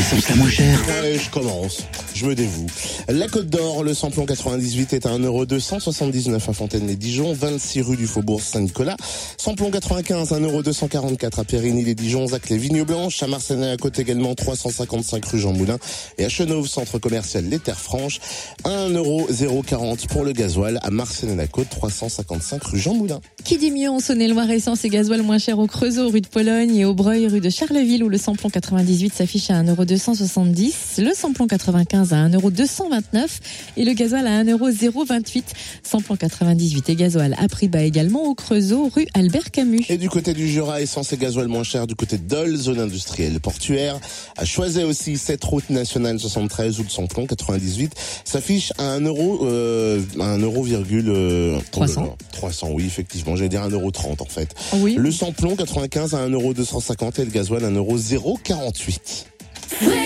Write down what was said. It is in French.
je commence. Je me dévoue. La Côte d'Or, le samplon 98 est à 1,279€ à Fontaine-les-Dijon, 26 rue du Faubourg Saint-Nicolas. Samplon 95, 1,244€ à Périgny-les-Dijon, Zac les Vignes Blanches, à Marseille à côte également 355 rue Jean Moulin et à Chenauve, centre commercial Les Terres Franches, 1,040€ pour le gasoil à Marseille la côte 355 rue Jean Moulin qui dit mieux en Saône-et-Loire essence et gasoil moins cher au Creusot, rue de Pologne et au Breuil, rue de Charleville où le samplon 98 s'affiche à 1,270€, le samplon 95 à 1,229€ et le gasoil à 1,028€. Samplon 98 et gasoil à prix bas également au Creusot, rue Albert Camus. Et du côté du Jura, essence et gasoil moins cher du côté d'Ol, zone industrielle portuaire. À Choiset aussi, cette route nationale 73 où le samplon 98 s'affiche à 1€, 1,300€. 300. 300, oui, effectivement. J'allais dire 1 euro 30 en fait. Oui. Le samplon 95 à 1 euro 250 et le gasoil 1 euro 048. Fréquence